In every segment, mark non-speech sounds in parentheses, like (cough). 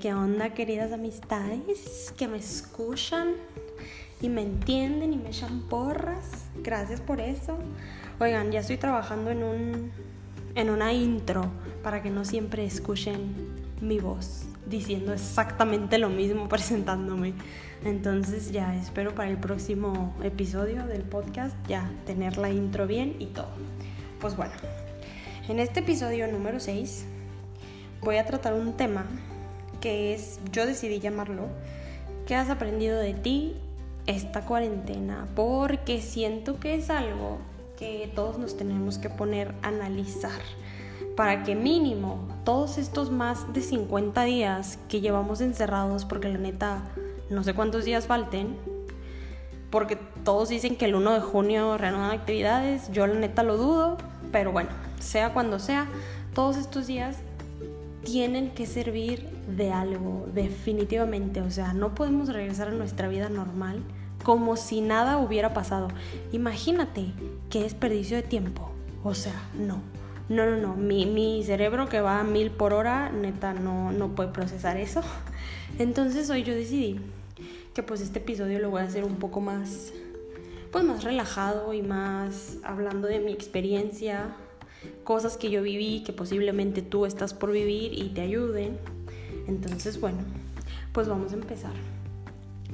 ¿qué onda queridas amistades que me escuchan y me entienden y me echan porras? Gracias por eso. Oigan, ya estoy trabajando en un en una intro para que no siempre escuchen mi voz diciendo exactamente lo mismo (laughs) presentándome. Entonces ya espero para el próximo episodio del podcast ya tener la intro bien y todo. Pues bueno, en este episodio número 6 voy a tratar un tema que es, yo decidí llamarlo, ¿qué has aprendido de ti esta cuarentena? Porque siento que es algo que todos nos tenemos que poner a analizar para que mínimo todos estos más de 50 días que llevamos encerrados, porque la neta no sé cuántos días falten, porque todos dicen que el 1 de junio reanudan actividades, yo la neta lo dudo, pero bueno, sea cuando sea, todos estos días tienen que servir de algo, definitivamente. O sea, no podemos regresar a nuestra vida normal como si nada hubiera pasado. Imagínate qué desperdicio de tiempo. O sea, no. No, no, no. Mi, mi cerebro que va a mil por hora, neta, no, no puede procesar eso. Entonces hoy yo decidí que pues este episodio lo voy a hacer un poco más, pues más relajado y más hablando de mi experiencia, cosas que yo viví, que posiblemente tú estás por vivir y te ayuden. Entonces, bueno, pues vamos a empezar.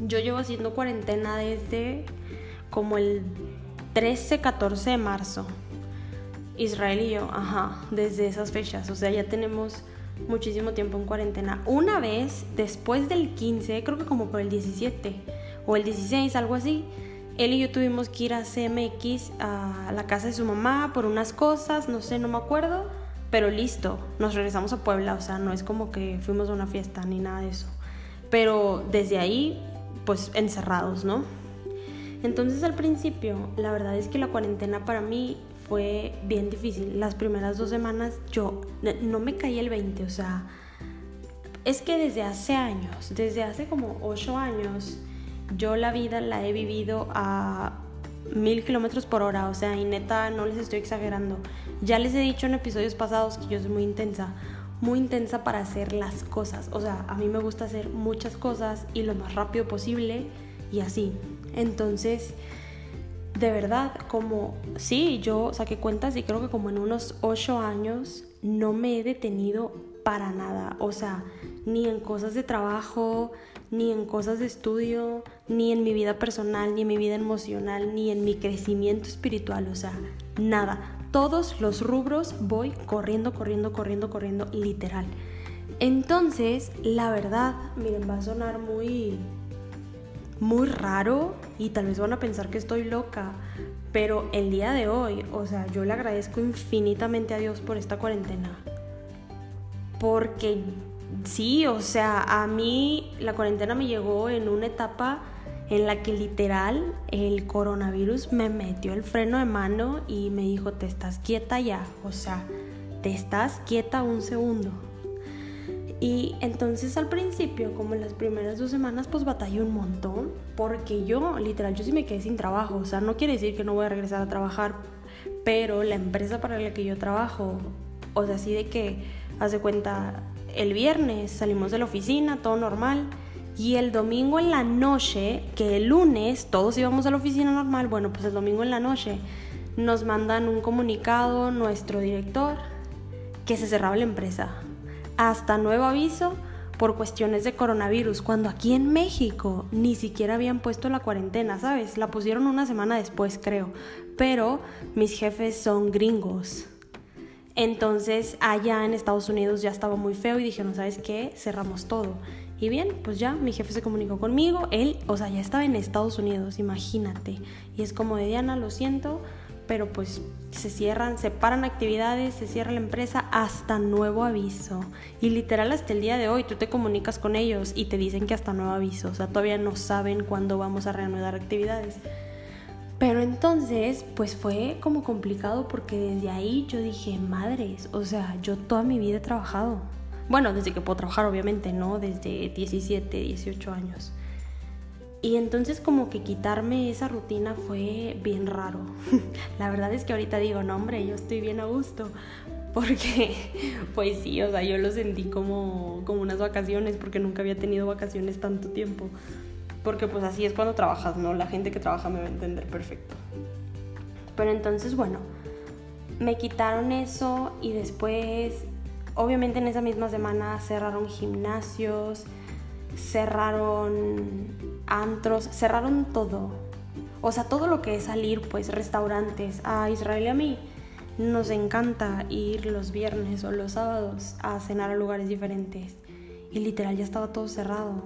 Yo llevo haciendo cuarentena desde como el 13, 14 de marzo. Israel y yo, ajá, desde esas fechas. O sea, ya tenemos muchísimo tiempo en cuarentena. Una vez, después del 15, creo que como por el 17 o el 16, algo así, él y yo tuvimos que ir a CMX a la casa de su mamá por unas cosas, no sé, no me acuerdo, pero listo, nos regresamos a Puebla, o sea, no es como que fuimos a una fiesta ni nada de eso. Pero desde ahí, pues encerrados, ¿no? Entonces al principio, la verdad es que la cuarentena para mí fue bien difícil. Las primeras dos semanas yo no me caí el 20, o sea, es que desde hace años, desde hace como 8 años, yo la vida la he vivido a mil kilómetros por hora, o sea, y neta, no les estoy exagerando. Ya les he dicho en episodios pasados que yo soy muy intensa, muy intensa para hacer las cosas. O sea, a mí me gusta hacer muchas cosas y lo más rápido posible y así. Entonces, de verdad, como, sí, yo saqué cuentas y creo que como en unos ocho años no me he detenido para nada. O sea, ni en cosas de trabajo, ni en cosas de estudio, ni en mi vida personal, ni en mi vida emocional, ni en mi crecimiento espiritual, o sea, nada. Todos los rubros voy corriendo, corriendo, corriendo, corriendo, literal. Entonces, la verdad, miren, va a sonar muy muy raro y tal vez van a pensar que estoy loca, pero el día de hoy, o sea, yo le agradezco infinitamente a Dios por esta cuarentena. Porque sí, o sea, a mí la cuarentena me llegó en una etapa en la que literal el coronavirus me metió el freno de mano y me dijo, te estás quieta ya, o sea, te estás quieta un segundo. Y entonces al principio, como en las primeras dos semanas, pues batallé un montón, porque yo, literal, yo sí me quedé sin trabajo, o sea, no quiere decir que no voy a regresar a trabajar, pero la empresa para la que yo trabajo, o sea, así de que, hace cuenta, el viernes salimos de la oficina, todo normal. Y el domingo en la noche, que el lunes todos íbamos a la oficina normal, bueno, pues el domingo en la noche nos mandan un comunicado nuestro director que se cerraba la empresa. Hasta nuevo aviso por cuestiones de coronavirus, cuando aquí en México ni siquiera habían puesto la cuarentena, ¿sabes? La pusieron una semana después, creo. Pero mis jefes son gringos. Entonces allá en Estados Unidos ya estaba muy feo y dijeron, ¿sabes qué? Cerramos todo. Y bien, pues ya mi jefe se comunicó conmigo, él, o sea, ya estaba en Estados Unidos, imagínate. Y es como de Diana, lo siento, pero pues se cierran, se paran actividades, se cierra la empresa hasta nuevo aviso. Y literal hasta el día de hoy tú te comunicas con ellos y te dicen que hasta nuevo aviso, o sea, todavía no saben cuándo vamos a reanudar actividades. Pero entonces, pues fue como complicado porque desde ahí yo dije, madres, o sea, yo toda mi vida he trabajado. Bueno, desde que puedo trabajar, obviamente, ¿no? Desde 17, 18 años. Y entonces como que quitarme esa rutina fue bien raro. (laughs) La verdad es que ahorita digo, no hombre, yo estoy bien a gusto. porque (laughs) pues sí, o sea, yo lo sentí como, como unas vacaciones porque nunca había tenido vacaciones tanto tiempo. Porque pues así es cuando trabajas, ¿no? La gente que trabaja me va a entender perfecto. Pero entonces, bueno, me quitaron eso y después, obviamente en esa misma semana cerraron gimnasios, cerraron antros, cerraron todo. O sea, todo lo que es salir, pues restaurantes. A Israel y a mí nos encanta ir los viernes o los sábados a cenar a lugares diferentes. Y literal ya estaba todo cerrado.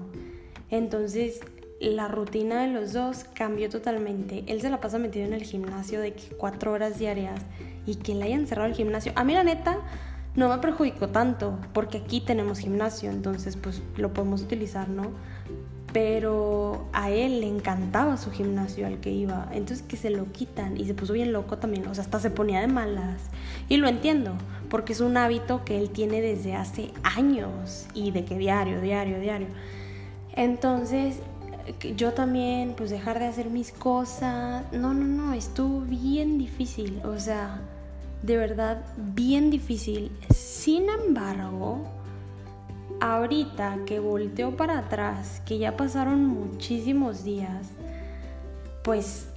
Entonces la rutina de los dos cambió totalmente. Él se la pasa metido en el gimnasio de cuatro horas diarias y que le hayan cerrado el gimnasio. A mí la neta no me perjudicó tanto porque aquí tenemos gimnasio, entonces pues lo podemos utilizar, ¿no? Pero a él le encantaba su gimnasio al que iba, entonces que se lo quitan y se puso bien loco también, o sea, hasta se ponía de malas. Y lo entiendo, porque es un hábito que él tiene desde hace años y de que diario, diario, diario. Entonces yo también, pues dejar de hacer mis cosas. No, no, no, estuvo bien difícil. O sea, de verdad, bien difícil. Sin embargo, ahorita que volteo para atrás, que ya pasaron muchísimos días, pues,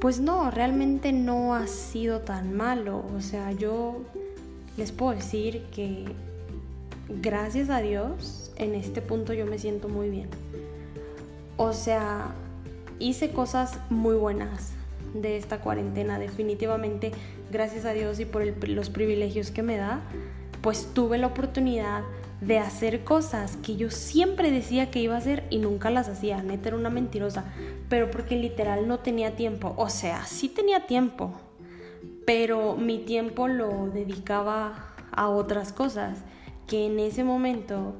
pues no, realmente no ha sido tan malo. O sea, yo les puedo decir que gracias a Dios, en este punto yo me siento muy bien. O sea, hice cosas muy buenas de esta cuarentena, definitivamente, gracias a Dios y por los privilegios que me da, pues tuve la oportunidad de hacer cosas que yo siempre decía que iba a hacer y nunca las hacía. Neta era una mentirosa, pero porque literal no tenía tiempo. O sea, sí tenía tiempo, pero mi tiempo lo dedicaba a otras cosas que en ese momento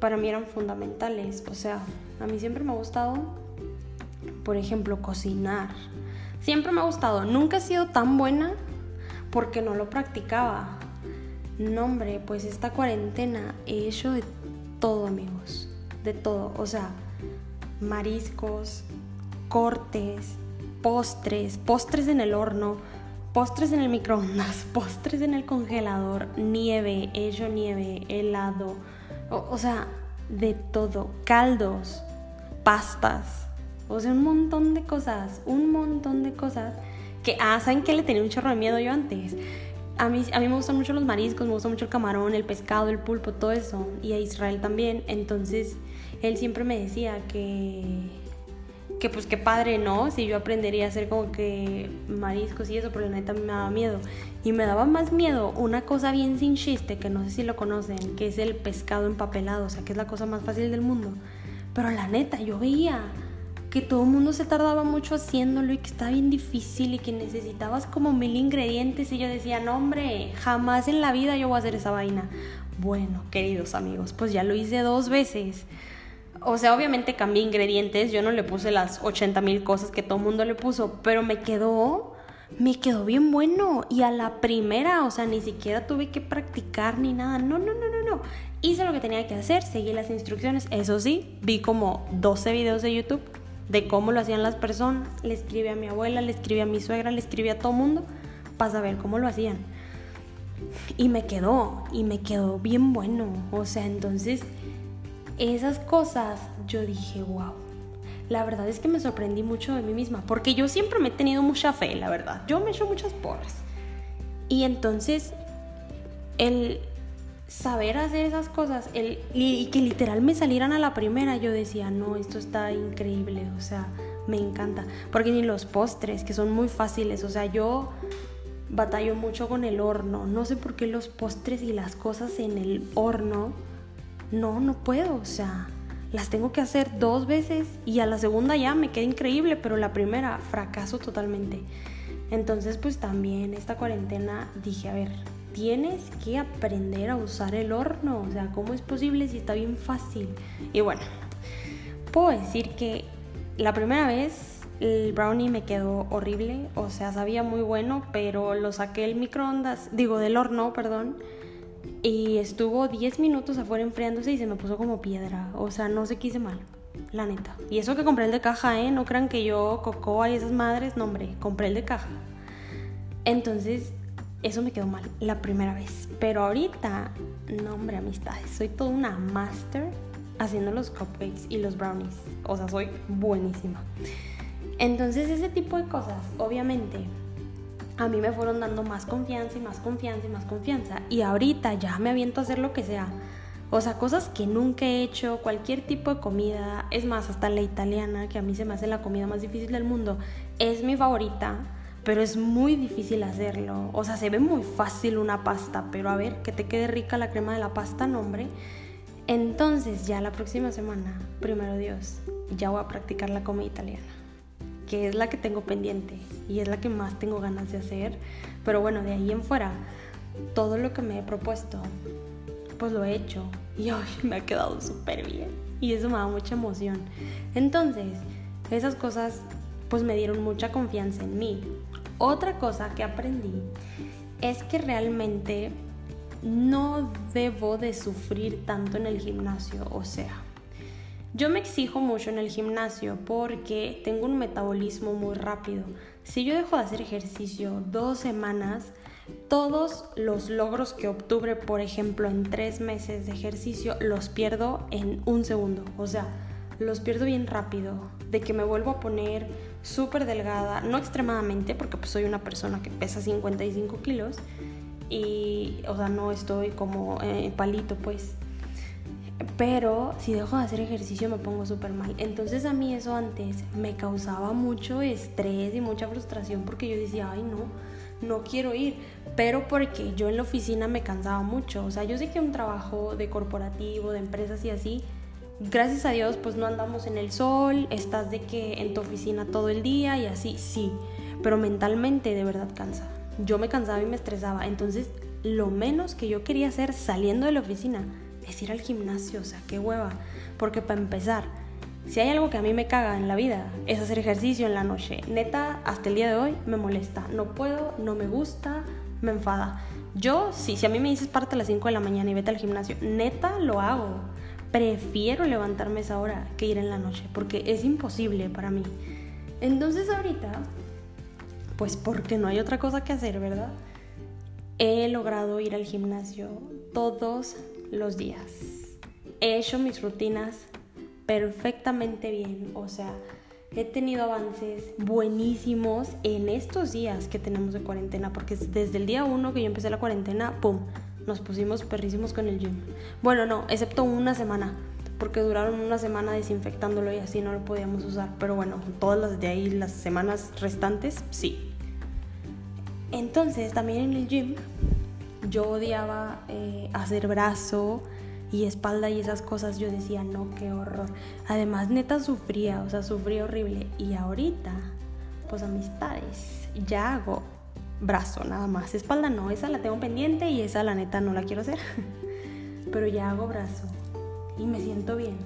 para mí eran fundamentales. O sea, a mí siempre me ha gustado, por ejemplo, cocinar. Siempre me ha gustado. Nunca he sido tan buena porque no lo practicaba. No, hombre, pues esta cuarentena he hecho de todo, amigos. De todo. O sea, mariscos, cortes, postres, postres en el horno, postres en el microondas, (laughs) postres en el congelador, nieve, he hecho nieve, helado. O, sea, de todo, caldos, pastas, o sea, un montón de cosas, un montón de cosas que, ah, ¿saben qué le tenía un chorro de miedo yo antes? A mí, a mí me gustan mucho los mariscos, me gusta mucho el camarón, el pescado, el pulpo, todo eso, y a Israel también, entonces él siempre me decía que que pues qué padre, ¿no? Si yo aprendería a hacer como que mariscos y eso, pero la neta me daba miedo. Y me daba más miedo una cosa bien sin chiste, que no sé si lo conocen, que es el pescado empapelado, o sea, que es la cosa más fácil del mundo. Pero la neta, yo veía que todo el mundo se tardaba mucho haciéndolo y que estaba bien difícil y que necesitabas como mil ingredientes y yo decía, no hombre, jamás en la vida yo voy a hacer esa vaina. Bueno, queridos amigos, pues ya lo hice dos veces o sea, obviamente cambié ingredientes, yo no le puse las 80 mil cosas que todo el mundo le puso, pero me quedó, me quedó bien bueno. Y a la primera, o sea, ni siquiera tuve que practicar ni nada. No, no, no, no, no. Hice lo que tenía que hacer, seguí las instrucciones. Eso sí, vi como 12 videos de YouTube de cómo lo hacían las personas. Le escribí a mi abuela, le escribí a mi suegra, le escribí a todo el mundo para saber cómo lo hacían. Y me quedó, y me quedó bien bueno. O sea, entonces esas cosas yo dije, wow. La verdad es que me sorprendí mucho de mí misma, porque yo siempre me he tenido mucha fe, la verdad. Yo me he hecho muchas porras. Y entonces, el saber hacer esas cosas el, y, que literal me salieran a la primera, yo decía, no, esto está increíble, o sea, me encanta. Porque ni los postres, que son muy fáciles, o sea, yo batallo mucho con el horno. No sé por qué los postres y las cosas en el horno no, no puedo, o sea, las tengo que hacer dos veces y a la segunda ya me queda increíble, pero la primera fracaso totalmente. Entonces, pues también esta cuarentena dije, a ver, tienes que aprender a usar el horno, o sea, ¿cómo es posible si está bien fácil? Y bueno, puedo decir que la primera vez el brownie me quedó horrible, o sea, sabía muy bueno, pero lo saqué del microondas, digo, del horno, perdón y estuvo 10 minutos afuera enfriándose y se me puso como piedra. O sea, no se quise mal, la neta. Y eso que compré el de caja, ¿eh? No crean que yo cocoa y esas madres, no, hombre, compré el de caja. Entonces, eso me quedó mal la primera vez. Pero ahorita, no hombre, amistades, soy toda una master haciendo los cupcakes y los brownies. O sea, soy buenísima. Entonces ese tipo de cosas, obviamente, a mí me fueron dando más confianza y más confianza y más confianza. Y ahorita ya me aviento a hacer lo que sea. O sea, cosas que nunca he hecho, cualquier tipo de comida, es más, hasta la italiana, que a mí se me hace la comida más difícil del mundo, es mi favorita, pero es muy difícil hacerlo. O sea, se ve muy fácil una pasta, pero a ver, que te quede rica la crema de la pasta, no. Entonces ya la próxima semana, primero Dios, ya voy a practicar la comida italiana, es la que tengo pendiente y es la que más tengo ganas de hacer. Pero bueno, de ahí en fuera, todo lo que me he propuesto, pues lo he hecho y (laughs) hoy me ha quedado súper bien y eso me da mucha emoción. Entonces, esas cosas pues me dieron mucha confianza en mí. Otra cosa que aprendí es que realmente no debo de sufrir tanto en el gimnasio, o sea, yo me exijo mucho en el gimnasio porque tengo un metabolismo muy rápido. Si yo dejo de hacer ejercicio dos semanas, todos los logros que obtuve, por ejemplo, en tres meses de ejercicio, los pierdo en un segundo. O sea, los pierdo bien rápido. De que me vuelvo a poner súper delgada, no extremadamente, porque pues soy una persona que pesa 55 kilos, y, o sea, no estoy como eh, palito, pues. Pero si dejo de hacer ejercicio me pongo súper mal. Entonces a mí eso antes me causaba mucho estrés y mucha frustración porque yo decía, ay no, no quiero ir. Pero porque yo en la oficina me cansaba mucho. O sea, yo sé que un trabajo de corporativo, de empresas y así, gracias a Dios pues no andamos en el sol, estás de que en tu oficina todo el día y así, sí. Pero mentalmente de verdad cansa yo me cansaba y me estresaba. Entonces, lo menos que yo quería hacer saliendo de la oficina es ir al gimnasio, o sea, qué hueva. Porque para empezar, si hay algo que a mí me caga en la vida, es hacer ejercicio en la noche. Neta, hasta el día de hoy me molesta. No puedo, no me gusta, me enfada. Yo, sí, si a mí me dices parte a las 5 de la mañana y vete al gimnasio, neta lo hago. Prefiero levantarme esa hora que ir en la noche, porque es imposible para mí. Entonces ahorita pues porque no hay otra cosa que hacer, ¿verdad? He logrado ir al gimnasio todos los días. He hecho mis rutinas perfectamente bien, o sea, he tenido avances buenísimos en estos días que tenemos de cuarentena, porque desde el día uno que yo empecé la cuarentena, ¡pum! Nos pusimos perrísimos con el gym. Bueno, no, excepto una semana, porque duraron una semana desinfectándolo y así no lo podíamos usar. Pero bueno, todas las de ahí, las semanas restantes, sí. Entonces, también en el gym, yo odiaba eh, hacer brazo y espalda y esas cosas. Yo decía, no, qué horror. Además, neta sufría, o sea, sufría horrible. Y ahorita, pues amistades, ya hago brazo nada más. Espalda no, esa la tengo pendiente y esa la neta no la quiero hacer. (laughs) Pero ya hago brazo y me siento bien.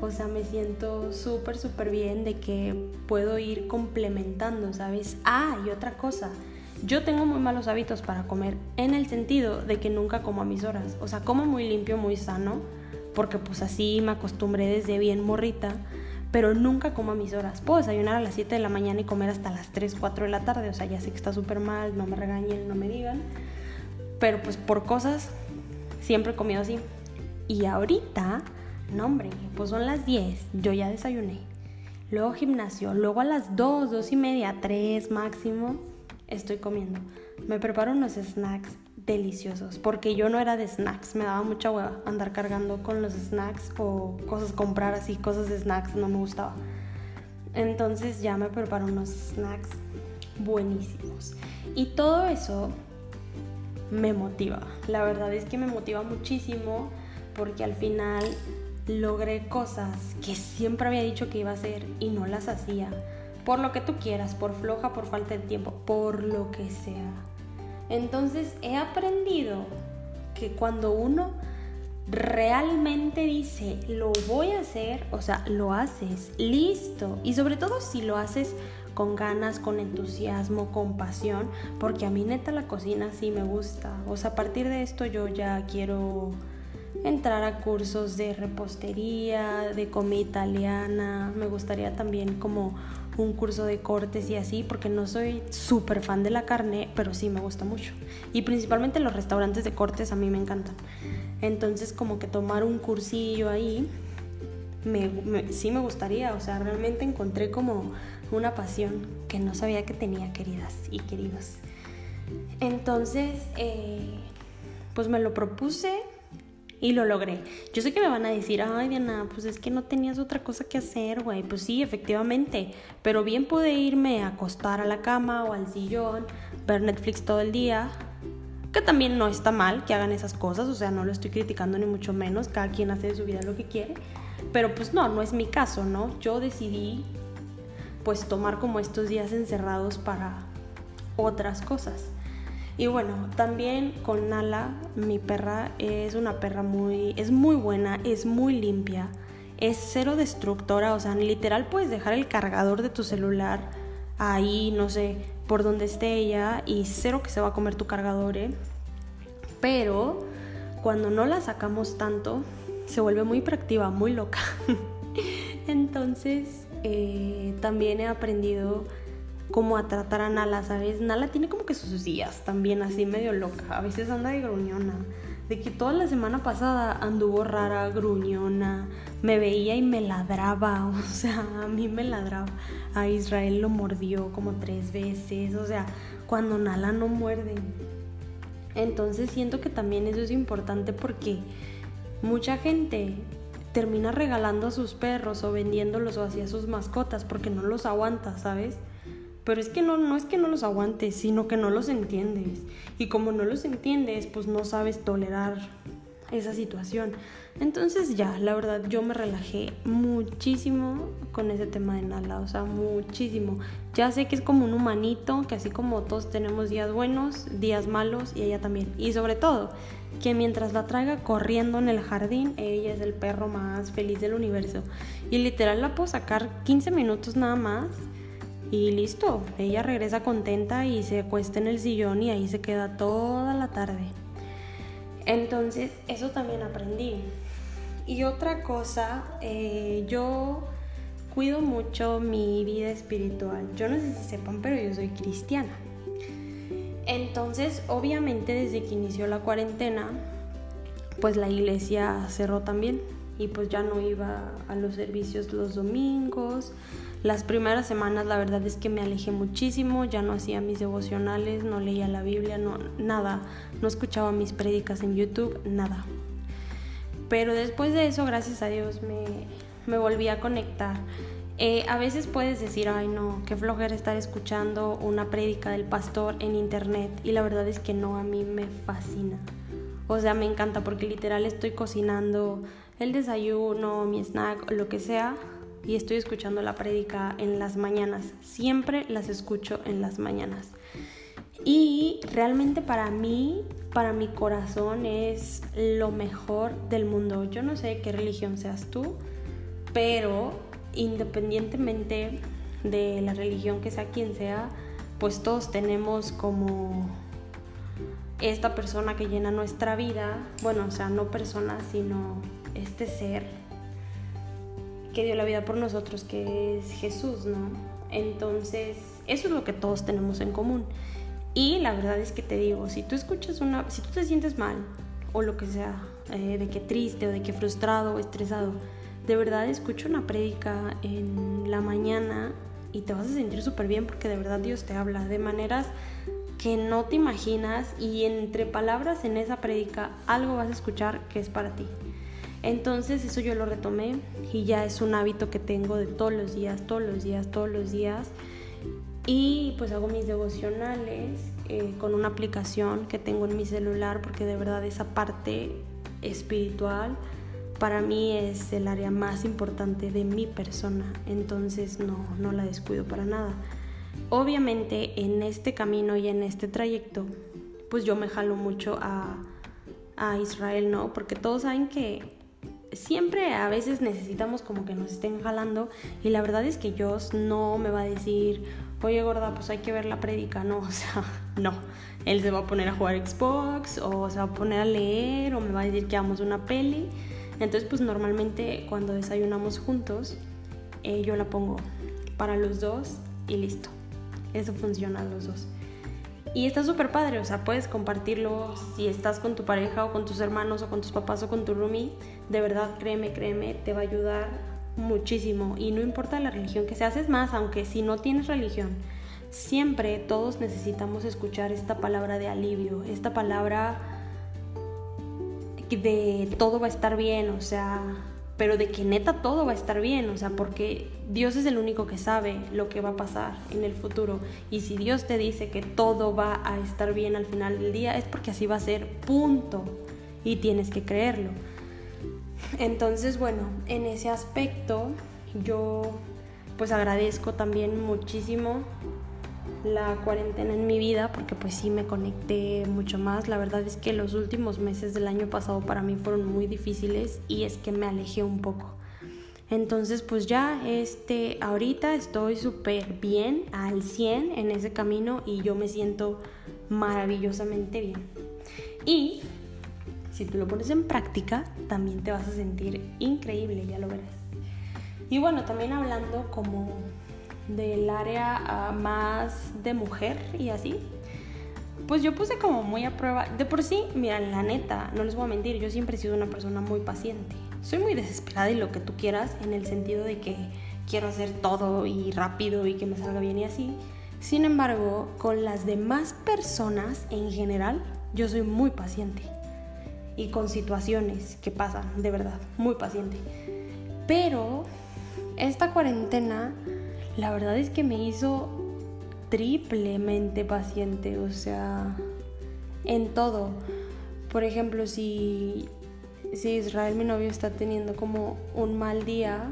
O sea, me siento súper, súper bien de que puedo ir complementando, ¿sabes? Ah, y otra cosa yo tengo muy malos hábitos para comer en el sentido de que nunca como a mis horas. O sea, como muy limpio, muy sano, porque pues así me acostumbré desde bien morrita, pero nunca como a mis horas. Puedo desayunar a las 7 de la mañana y comer hasta las 3, 4 de la tarde. O sea, ya sé que está súper mal, no me regañen, no me digan. Pero pues por cosas siempre he comido así. Y ahorita, no hombre, pues son las 10, yo ya desayuné. Luego gimnasio, luego a las 2, 2 y media, 3 máximo estoy comiendo. Me preparo unos snacks deliciosos, porque yo no era de snacks, me daba mucha hueva andar cargando con los snacks o cosas, comprar así cosas de snacks, no me gustaba. Entonces ya me preparo unos snacks buenísimos. Y todo eso me motiva. La verdad es que me motiva muchísimo porque al final logré cosas que siempre había dicho que iba a hacer y no las hacía por lo que tú quieras, por floja, por falta de tiempo, por lo que sea. Entonces he aprendido que cuando uno realmente dice, lo voy a hacer, o sea, lo haces, listo. Y sobre todo si lo haces con ganas, con entusiasmo, con pasión, porque a mí neta la cocina sí me gusta. O sea, a partir de esto yo ya quiero entrar a cursos de repostería, de comida italiana. Me gustaría también como un curso de cortes y así, porque no soy súper fan de la carne, pero sí me gusta mucho. Y principalmente los restaurantes de cortes a mí me encantan. Entonces como que tomar un cursillo ahí, sí me gustaría, o sea, realmente encontré como una pasión que no sabía que tenía, queridas y queridos. Entonces, eh, pues me lo propuse y lo logré. Yo sé que me van a decir, ay Diana, pues es que no tenías otra cosa que hacer, güey. Pues sí, efectivamente. Pero bien pude irme a acostar a la cama o al sillón, ver Netflix todo el día. Que también no está mal que hagan esas cosas, o sea, no lo estoy criticando ni mucho menos. Cada quien hace de su vida lo que quiere. Pero pues no, no es mi caso, ¿no? Yo decidí pues tomar como estos días encerrados para otras cosas. Y bueno, también con Nala, mi perra es una perra muy, es muy buena, es muy limpia, es cero destructora, o sea, literal puedes dejar el cargador de tu celular ahí, no sé, por donde esté ella y cero que se va a comer tu cargador, ¿eh? Pero cuando no la sacamos tanto, se vuelve muy hiperactiva, muy loca. (laughs) Entonces, eh, también he aprendido como a tratar a Nala, ¿sabes? Nala tiene como que sus días también así medio loca, a veces anda de gruñona. De que toda la semana pasada anduvo rara, gruñona, me veía y me ladraba, (laughs) o sea, a mí me ladraba. A Israel lo mordió como tres veces, o sea, cuando Nala no muerde. Entonces siento que también eso es importante porque mucha gente termina regalando a sus perros o vendiéndolos o hacia sus mascotas porque no los aguanta, ¿sabes? Pero es que no, no es que no los aguantes, sino que no los entiendes. Y como no los entiendes, pues no sabes tolerar esa situación. Entonces ya, la verdad, yo me relajé muchísimo con ese tema de Nala, o sea, muchísimo. Ya sé que es como un humanito, que así como todos tenemos días buenos, días malos, y ella también. Y sobre todo, que mientras la traiga corriendo en el jardín, ella es el perro más feliz del universo. Y literal la puedo sacar 15 minutos nada más y listo, ella regresa contenta y se acuesta en el sillón y ahí se queda toda la tarde. Entonces, eso también aprendí. Y otra cosa, eh, yo cuido mucho mi vida espiritual. Yo no sé si sepan, pero yo soy cristiana. Entonces, obviamente, desde que inició la cuarentena, pues la iglesia cerró también. Y pues ya no iba a los servicios los domingos, las primeras semanas la verdad es que me alejé muchísimo, ya no hacía mis devocionales, no leía la Biblia, no, nada, no escuchaba mis prédicas en YouTube, nada. Pero después de eso, gracias a Dios, me, me volví a conectar. Eh, a veces puedes decir, ay no, qué flojera estar escuchando una prédica del pastor en internet. Y la verdad es que no, a mí me fascina. O sea, me encanta porque literal estoy cocinando el desayuno, mi snack, lo que sea y estoy escuchando la prédica en las mañanas. Siempre las escucho en las mañanas. Y realmente para mí, para mi corazón es lo mejor del mundo. Yo no sé qué religión seas tú, pero independientemente de la religión que sea quien sea, pues todos tenemos como esta persona que llena nuestra vida, bueno, o sea, no persona, sino este ser que dio la vida por nosotros, que es Jesús, ¿no? Entonces, eso es lo que todos tenemos en común. Y la verdad es que te digo, si tú escuchas una, si tú te sientes mal o lo que sea, eh, de que triste o de que frustrado o estresado, de verdad escucha una prédica en la mañana y te vas a sentir súper bien porque de verdad Dios te habla de maneras que no te imaginas y entre palabras en esa prédica algo vas a escuchar que es para ti. Entonces eso yo lo retomé y ya es un hábito que tengo de todos los días, todos los días, todos los días. Y pues hago mis devocionales eh, con una aplicación que tengo en mi celular porque de verdad esa parte espiritual para mí es el área más importante de mi persona. Entonces no, no la descuido para nada. Obviamente en este camino y en este trayecto pues yo me jalo mucho a, a Israel, ¿no? Porque todos saben que siempre a veces necesitamos como que nos estén jalando y la verdad es que yo no me va a decir, oye gorda, pues hay que ver la prédica, no, (laughs) o sea, no. Él se va a poner a jugar Xbox o se va a poner a leer o me va a decir que vamos una peli. Entonces pues normalmente cuando desayunamos juntos eh, yo la pongo para los dos y listo. Eso funciona a los dos. Y está súper padre, o sea, puedes compartirlo si estás con tu pareja o con tus hermanos o con tus papás o con tu roomie. De verdad, créeme, créeme, te va a ayudar muchísimo. Y no importa la religión que seas, es más, aunque si no tienes religión, siempre todos necesitamos escuchar esta palabra de alivio, esta palabra de todo va a estar bien, o sea, pero de que neta todo va a estar bien, o sea, porque Dios es el único que sabe lo que va a pasar en el futuro. Y si Dios te dice que todo va a estar bien al final del día, es porque así va a ser, punto. Y tienes que creerlo. Entonces, bueno, en ese aspecto yo pues agradezco también muchísimo la cuarentena en mi vida porque pues sí me conecté mucho más. La verdad es que los últimos meses del año pasado para mí fueron muy difíciles y es que me alejé un poco. Entonces pues ya este ahorita estoy súper bien al 100 en ese camino y yo me siento maravillosamente bien. Y si tú lo pones en práctica también te vas a sentir increíble, ya lo verás. Y bueno, también hablando como del área ah, más de mujer y así, pues yo puse como muy a prueba. De por sí, mira, la neta, no les voy a mentir, yo siempre he sido una persona muy paciente. Soy muy desesperada y lo que tú quieras, en el sentido de que quiero hacer todo y rápido y que me salga bien y así. Sin embargo, con las demás personas en general, yo soy muy paciente. Y con situaciones que pasan, de verdad, muy paciente. Pero esta cuarentena la verdad es que me hizo triplemente paciente, o sea, en todo. Por ejemplo, si, si Israel, mi novio, está teniendo como un mal día,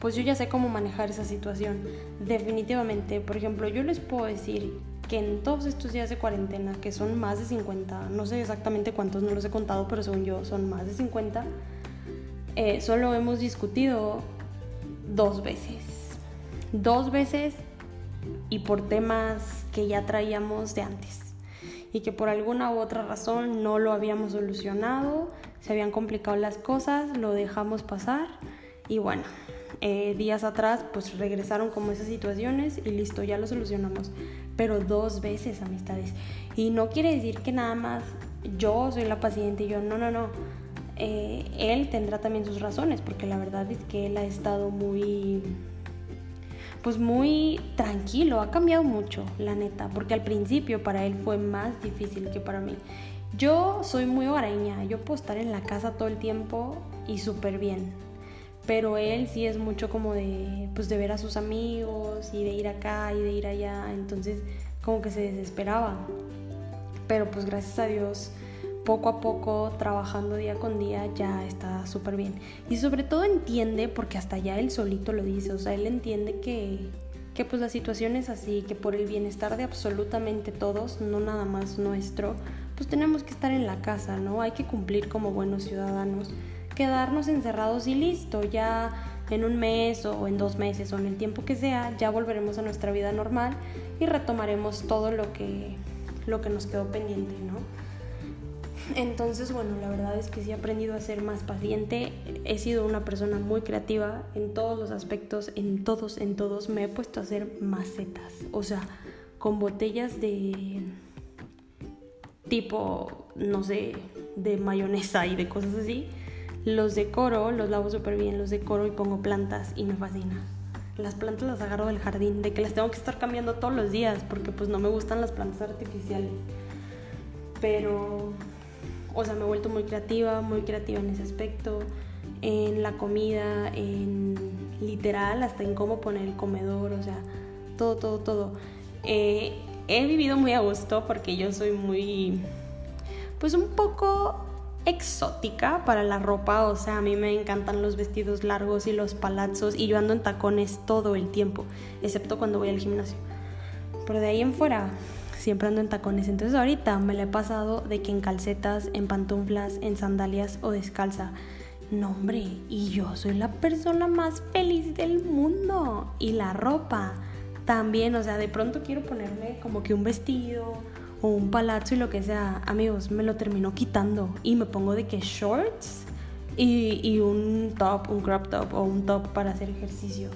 pues yo ya sé cómo manejar esa situación. Definitivamente, por ejemplo, yo les puedo decir que en todos estos días de cuarentena, que son más de 50, no sé exactamente cuántos, no los he contado, pero según yo son más de 50, eh, solo hemos discutido dos veces dos veces y por temas que ya traíamos de antes y que por alguna u otra razón no lo habíamos solucionado, se habían complicado las cosas, lo dejamos pasar y bueno, eh, días atrás pues regresaron como esas situaciones y listo, ya lo solucionamos, pero dos veces amistades. Y no quiere decir que nada más yo soy la paciente y yo, no, no, no. Eh, él tendrá también sus razones, porque la verdad es que él ha estado muy pues muy tranquilo, ha cambiado mucho, la neta, porque al principio para él fue más difícil que para mí. Yo soy muy hogareña, yo puedo estar en la casa todo el tiempo y súper bien, pero él sí es mucho como de, pues de ver a sus amigos y de ir acá y de ir allá, entonces como que se desesperaba. Pero pues gracias a Dios poco a poco, trabajando día con día, ya está súper bien. Y sobre todo entiende, porque hasta ya él solito lo dice, o sea, él entiende que, que pues la situación es así, que por el bienestar de absolutamente todos, no nada más nuestro, pues tenemos que estar en la casa, ¿no? Hay que cumplir como buenos ciudadanos, quedarnos encerrados y listo, ya en un mes o en dos meses o en el tiempo que sea, ya volveremos a nuestra vida normal y retomaremos todo lo que, lo que nos quedó pendiente, ¿no? Entonces, bueno, la verdad es que sí he aprendido a ser más paciente. He sido una persona muy creativa en todos los aspectos, en todos, en todos. Me he puesto a hacer macetas, o sea, con botellas de tipo, no sé, de mayonesa y de cosas así. Los decoro, los lavo súper bien, los decoro y pongo plantas y me fascina. Las plantas las agarro del jardín, de que las tengo que estar cambiando todos los días porque pues no me gustan las plantas artificiales. Pero o sea, me he vuelto muy creativa, muy creativa en ese aspecto, en la comida, en literal, hasta en cómo poner el comedor, o sea, todo, todo, todo. Eh, he vivido muy a gusto porque yo soy muy, pues un poco exótica para la ropa, o sea, a mí me encantan los vestidos largos y los palazos y yo ando en tacones todo el tiempo, excepto cuando voy al gimnasio. Pero de ahí en fuera, siempre ando en tacones. Entonces ahorita me la he pasado de que en calcetas, en pantuflas, en sandalias o descalza. No, hombre, y yo soy la persona más feliz del mundo. Y la ropa también, o sea, de pronto quiero ponerme como que un vestido o un palazzo y lo que sea. Amigos, me lo termino quitando y me pongo de que shorts y, y un top, un crop top o un top para hacer ejercicio.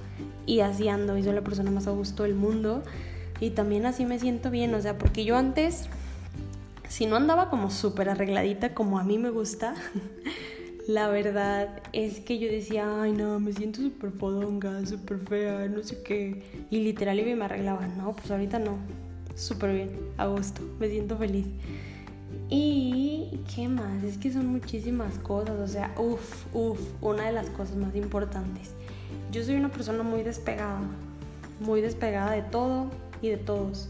Y así ando y soy la persona más a gusto del mundo. Y también así me siento bien, o sea, porque yo antes, si no andaba como súper arregladita como a mí me gusta, (laughs) la verdad es que yo decía, ay no, me siento súper fodonga, súper fea, no sé qué. Y literal y me arreglaba, no, pues ahorita no, súper bien, a gusto, me siento feliz. Y qué más, es que son muchísimas cosas, o sea, uff, uff, una de las cosas más importantes. Yo soy una persona muy despegada, muy despegada de todo y de todos.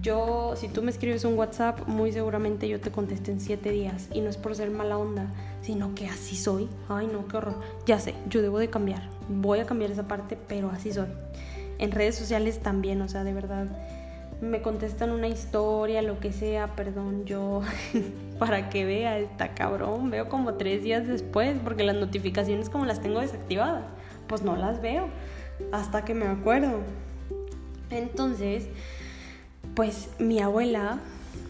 Yo, si tú me escribes un WhatsApp, muy seguramente yo te contesté en siete días. Y no es por ser mala onda, sino que así soy. Ay, no, qué horror. Ya sé, yo debo de cambiar. Voy a cambiar esa parte, pero así soy. En redes sociales también, o sea, de verdad me contestan una historia, lo que sea, perdón, yo (laughs) para que vea, está cabrón, veo como tres días después, porque las notificaciones como las tengo desactivadas, pues no las veo hasta que me acuerdo. Entonces, pues mi abuela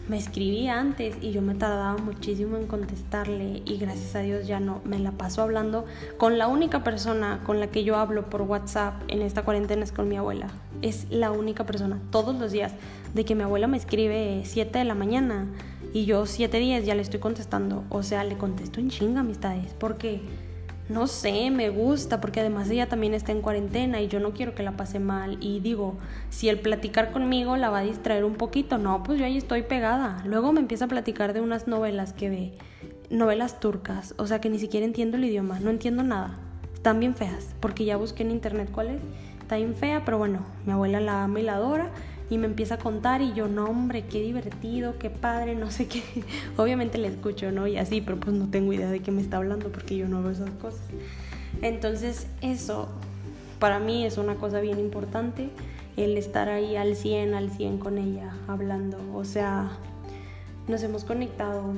me escribía antes y yo me tardaba muchísimo en contestarle y gracias a Dios ya no, me la paso hablando con la única persona con la que yo hablo por WhatsApp en esta cuarentena es con mi abuela. Es la única persona, todos los días, de que mi abuela me escribe 7 de la mañana y yo 7 días ya le estoy contestando. O sea, le contesto en chinga amistades porque no sé, me gusta, porque además ella también está en cuarentena y yo no quiero que la pase mal. Y digo, si el platicar conmigo la va a distraer un poquito, no, pues yo ahí estoy pegada. Luego me empieza a platicar de unas novelas que ve, novelas turcas, o sea que ni siquiera entiendo el idioma, no entiendo nada. Están bien feas, porque ya busqué en internet cuál es. Está bien fea, pero bueno, mi abuela la ama y la adora y me empieza a contar y yo, no hombre, qué divertido, qué padre, no sé qué. (laughs) Obviamente le escucho, ¿no? Y así, pero pues no tengo idea de qué me está hablando porque yo no veo esas cosas. Entonces eso para mí es una cosa bien importante, el estar ahí al 100, al 100 con ella, hablando. O sea, nos hemos conectado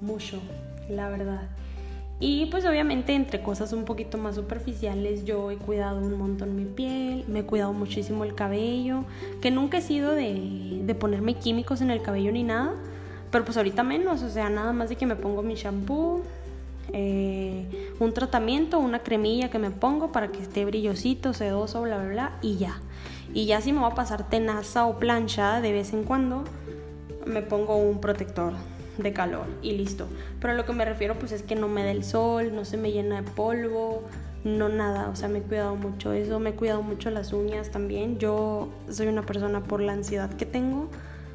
mucho, la verdad. Y pues obviamente entre cosas un poquito más superficiales yo he cuidado un montón mi piel, me he cuidado muchísimo el cabello, que nunca he sido de, de ponerme químicos en el cabello ni nada, pero pues ahorita menos, o sea, nada más de que me pongo mi shampoo, eh, un tratamiento, una cremilla que me pongo para que esté brillosito, sedoso, bla, bla, bla, y ya. Y ya si me va a pasar tenaza o plancha de vez en cuando, me pongo un protector de calor y listo. Pero a lo que me refiero pues es que no me da el sol, no se me llena de polvo, no nada, o sea, me he cuidado mucho eso, me he cuidado mucho las uñas también. Yo soy una persona por la ansiedad que tengo,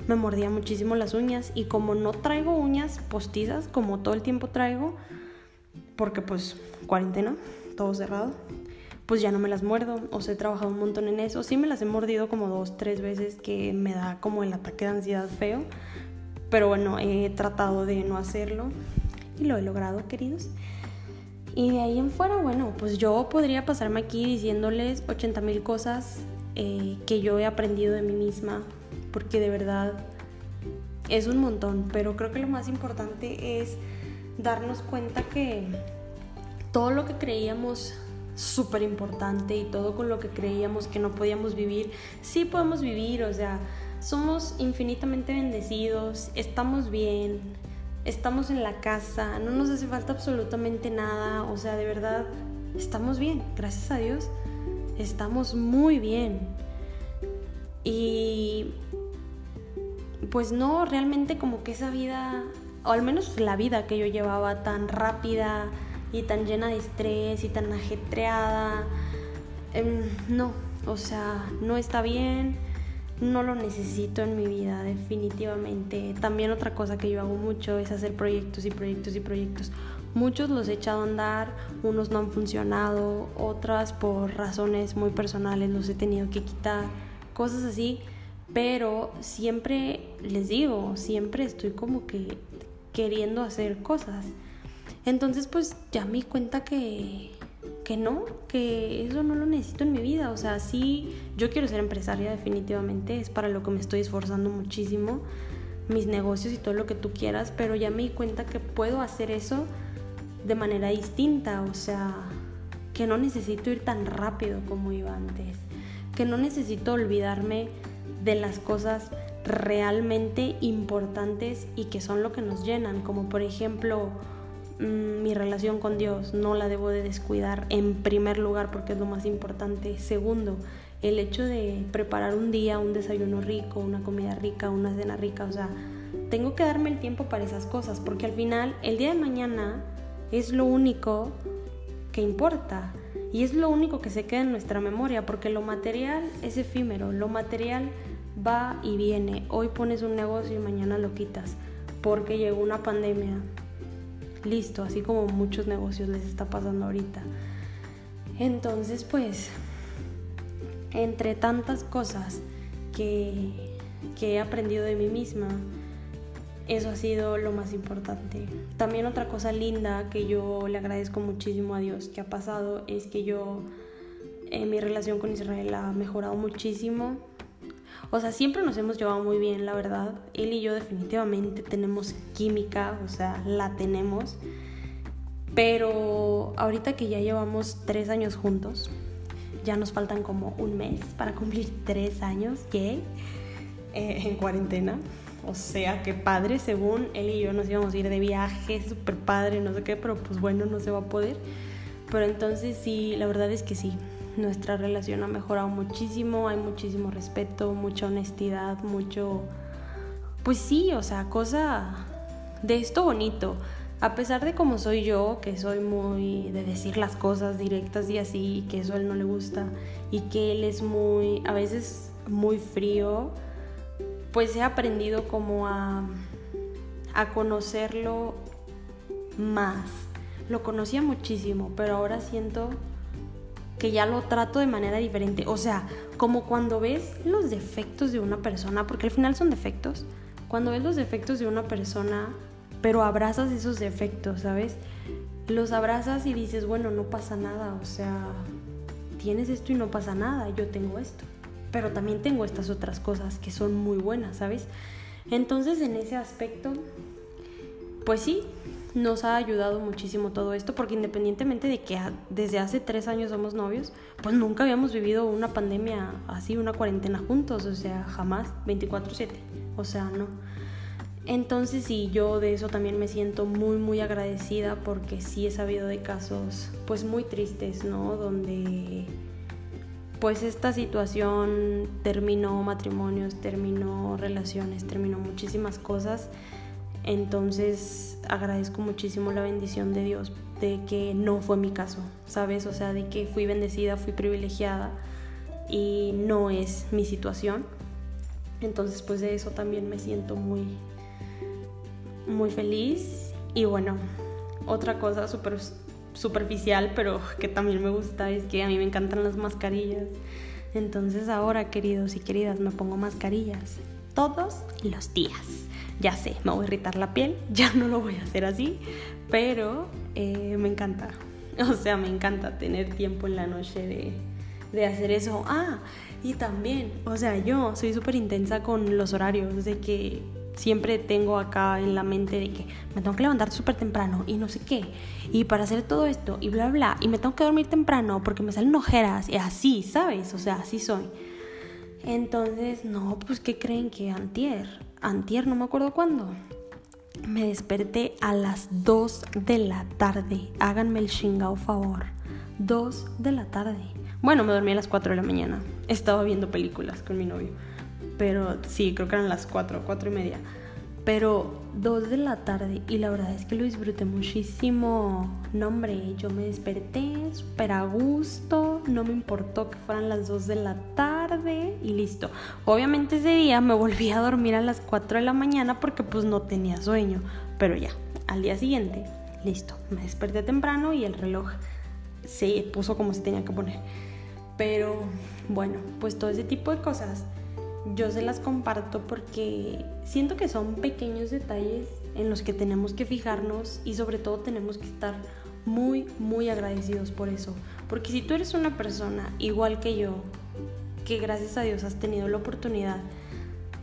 me mordía muchísimo las uñas y como no traigo uñas postizas como todo el tiempo traigo, porque pues cuarentena, todo cerrado, pues ya no me las muerdo. O sea, he trabajado un montón en eso. Sí me las he mordido como dos, tres veces que me da como el ataque de ansiedad feo. Pero bueno, he tratado de no hacerlo y lo he logrado, queridos. Y de ahí en fuera, bueno, pues yo podría pasarme aquí diciéndoles 80 mil cosas eh, que yo he aprendido de mí misma, porque de verdad es un montón, pero creo que lo más importante es darnos cuenta que todo lo que creíamos súper importante y todo con lo que creíamos que no podíamos vivir, sí podemos vivir, o sea, somos infinitamente bendecidos, estamos bien, estamos en la casa, no nos hace falta absolutamente nada, o sea, de verdad, estamos bien, gracias a Dios, estamos muy bien. Y pues no, realmente como que esa vida, o al menos la vida que yo llevaba tan rápida y tan llena de estrés y tan ajetreada, em, no, o sea, no está bien no lo necesito en mi vida definitivamente. También otra cosa que yo hago mucho es hacer proyectos y proyectos y proyectos. Muchos los he echado a andar, unos no han funcionado, otras por razones muy personales los he tenido que quitar, cosas así. Pero siempre les digo, siempre estoy como que queriendo hacer cosas. Entonces pues ya me cuenta que que no, que eso no lo necesito en mi vida. O sea, sí, yo quiero ser empresaria definitivamente, es para lo que me estoy esforzando muchísimo, mis negocios y todo lo que tú quieras, pero ya me di cuenta que puedo hacer eso de manera distinta, o sea, que no necesito ir tan rápido como iba antes, que no necesito olvidarme de las cosas realmente importantes y que son lo que nos llenan, como por ejemplo mi relación con Dios no la debo de descuidar en primer lugar porque es lo más importante. Segundo, el hecho de preparar un día, un desayuno rico, una comida rica, una cena rica, o sea, tengo que darme el tiempo para esas cosas porque al final el día de mañana es lo único que importa y es lo único que se queda en nuestra memoria porque lo material es efímero, lo material va y viene. Hoy pones un negocio y mañana lo quitas porque llegó una pandemia. Listo, así como muchos negocios les está pasando ahorita. Entonces, pues, entre tantas cosas que, que he aprendido de mí misma, eso ha sido lo más importante. También otra cosa linda que yo le agradezco muchísimo a Dios que ha pasado es que yo, eh, mi relación con Israel ha mejorado muchísimo. O sea, siempre nos hemos llevado muy bien, la verdad. Él y yo definitivamente tenemos química, o sea, la tenemos. Pero ahorita que ya llevamos tres años juntos, ya nos faltan como un mes para cumplir tres años, ¿qué? Eh, en cuarentena. O sea, qué padre, según él y yo nos íbamos a ir de viaje, súper padre, no sé qué, pero pues bueno, no se va a poder. Pero entonces sí, la verdad es que sí, nuestra relación ha mejorado muchísimo, hay muchísimo respeto, mucha honestidad, mucho... Pues sí, o sea, cosa de esto bonito. A pesar de como soy yo, que soy muy de decir las cosas directas y así, que eso a él no le gusta, y que él es muy, a veces muy frío, pues he aprendido como a, a conocerlo más. Lo conocía muchísimo, pero ahora siento que ya lo trato de manera diferente. O sea, como cuando ves los defectos de una persona, porque al final son defectos, cuando ves los defectos de una persona, pero abrazas esos defectos, ¿sabes? Los abrazas y dices, bueno, no pasa nada, o sea, tienes esto y no pasa nada, yo tengo esto pero también tengo estas otras cosas que son muy buenas, ¿sabes? Entonces en ese aspecto, pues sí, nos ha ayudado muchísimo todo esto, porque independientemente de que desde hace tres años somos novios, pues nunca habíamos vivido una pandemia así, una cuarentena juntos, o sea, jamás, 24/7, o sea, no. Entonces sí, yo de eso también me siento muy, muy agradecida porque sí he sabido de casos pues muy tristes, ¿no? Donde pues esta situación terminó matrimonios, terminó relaciones, terminó muchísimas cosas. Entonces agradezco muchísimo la bendición de Dios de que no fue mi caso, ¿sabes? O sea, de que fui bendecida, fui privilegiada y no es mi situación. Entonces pues de eso también me siento muy, muy feliz. Y bueno, otra cosa súper superficial, pero que también me gusta, es que a mí me encantan las mascarillas. Entonces ahora, queridos y queridas, me pongo mascarillas todos los días. Ya sé, me voy a irritar la piel, (laughs) ya no lo voy a hacer así, pero eh, me encanta. (laughs) O sea, me encanta tener tiempo en la noche de, de hacer eso. Ah, y también, o sea, yo soy súper intensa con los horarios, de que siempre tengo acá en la mente de que me tengo que levantar súper temprano y no sé qué, y para hacer todo esto y bla, bla, y me tengo que dormir temprano porque me salen ojeras y así, ¿sabes? O sea, así soy. Entonces, no, pues ¿qué creen que antier? Antier, no me acuerdo cuándo. Me desperté a las 2 de la tarde. Háganme el chingado favor. 2 de la tarde. Bueno, me dormí a las 4 de la mañana. Estaba viendo películas con mi novio pero sí, creo que eran las 4, 4 y media. Pero 2 de la tarde y la verdad es que lo disfruté muchísimo. No, hombre, yo me desperté súper a gusto, no me importó que fueran las 2 de la tarde y listo. Obviamente ese día me volví a dormir a las 4 de la mañana porque pues no tenía sueño, pero ya, al día siguiente, listo, me desperté temprano y el reloj se puso como se tenía que poner. Pero bueno, pues todo ese tipo de cosas yo se las comparto porque siento que son pequeños detalles en los que tenemos que fijarnos y sobre todo tenemos que estar muy, muy agradecidos por eso. Porque si tú eres una persona igual que yo, que gracias a Dios has tenido la oportunidad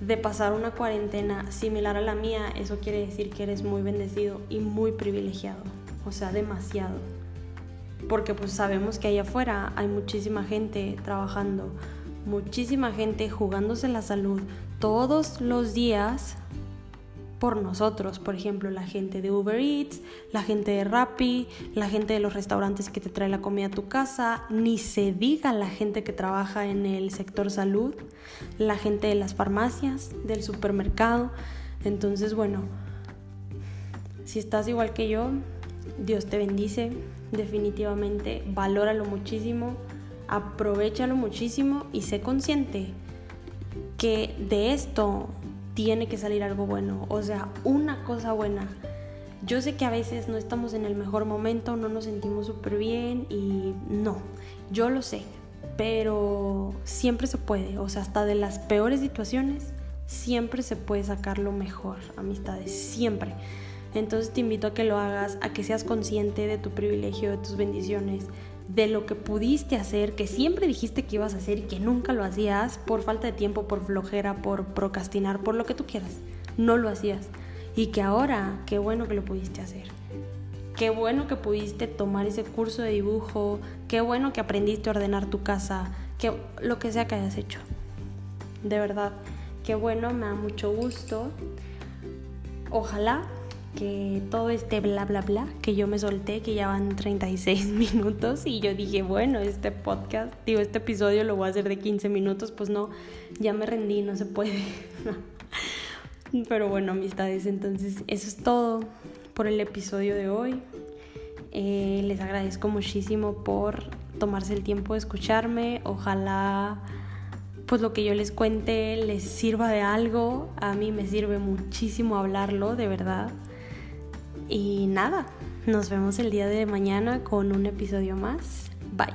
de pasar una cuarentena similar a la mía, eso quiere decir que eres muy bendecido y muy privilegiado. O sea, demasiado. Porque pues sabemos que allá afuera hay muchísima gente trabajando muchísima gente jugándose la salud todos los días por nosotros, por ejemplo, la gente de Uber Eats, la gente de Rappi, la gente de los restaurantes que te trae la comida a tu casa, ni se diga la gente que trabaja en el sector salud, la gente de las farmacias, del supermercado. Entonces, bueno, si estás igual que yo, Dios te bendice, definitivamente, valóralo muchísimo, aprovechalo muchísimo y sé consciente que de esto tiene que salir algo bueno, o sea, una cosa buena. Yo sé que a veces no estamos en el mejor momento, no nos sentimos súper bien y no, yo lo sé, pero siempre se puede, o sea, hasta de las peores situaciones, siempre se puede sacar lo mejor, amistades, siempre. Entonces te invito a que lo hagas, a que seas consciente de tu privilegio, de tus bendiciones, de lo que pudiste hacer, que siempre dijiste que ibas a hacer y que nunca lo hacías por falta de tiempo, por flojera, por procrastinar, por lo que tú quieras. No lo hacías. Y que ahora, qué bueno que lo pudiste hacer. Qué bueno que pudiste tomar ese curso de dibujo, qué bueno que aprendiste a ordenar tu casa, que lo que sea que hayas hecho. De verdad, qué bueno, me da mucho gusto. Ojalá que todo este bla bla bla que yo me solté, que ya van 36 (laughs) minutos y yo dije, bueno, este podcast, digo, este episodio lo voy a hacer de 15 minutos, pues no, ya me rendí, no se puede. (laughs) Pero bueno, amistades, entonces eso es todo por el episodio de hoy. Eh, les agradezco muchísimo por tomarse el tiempo de escucharme. Ojalá pues lo que yo les cuente les sirva de algo. A mí me sirve muchísimo hablarlo, de verdad. Y nada, nos vemos el día de mañana con un episodio más. Bye.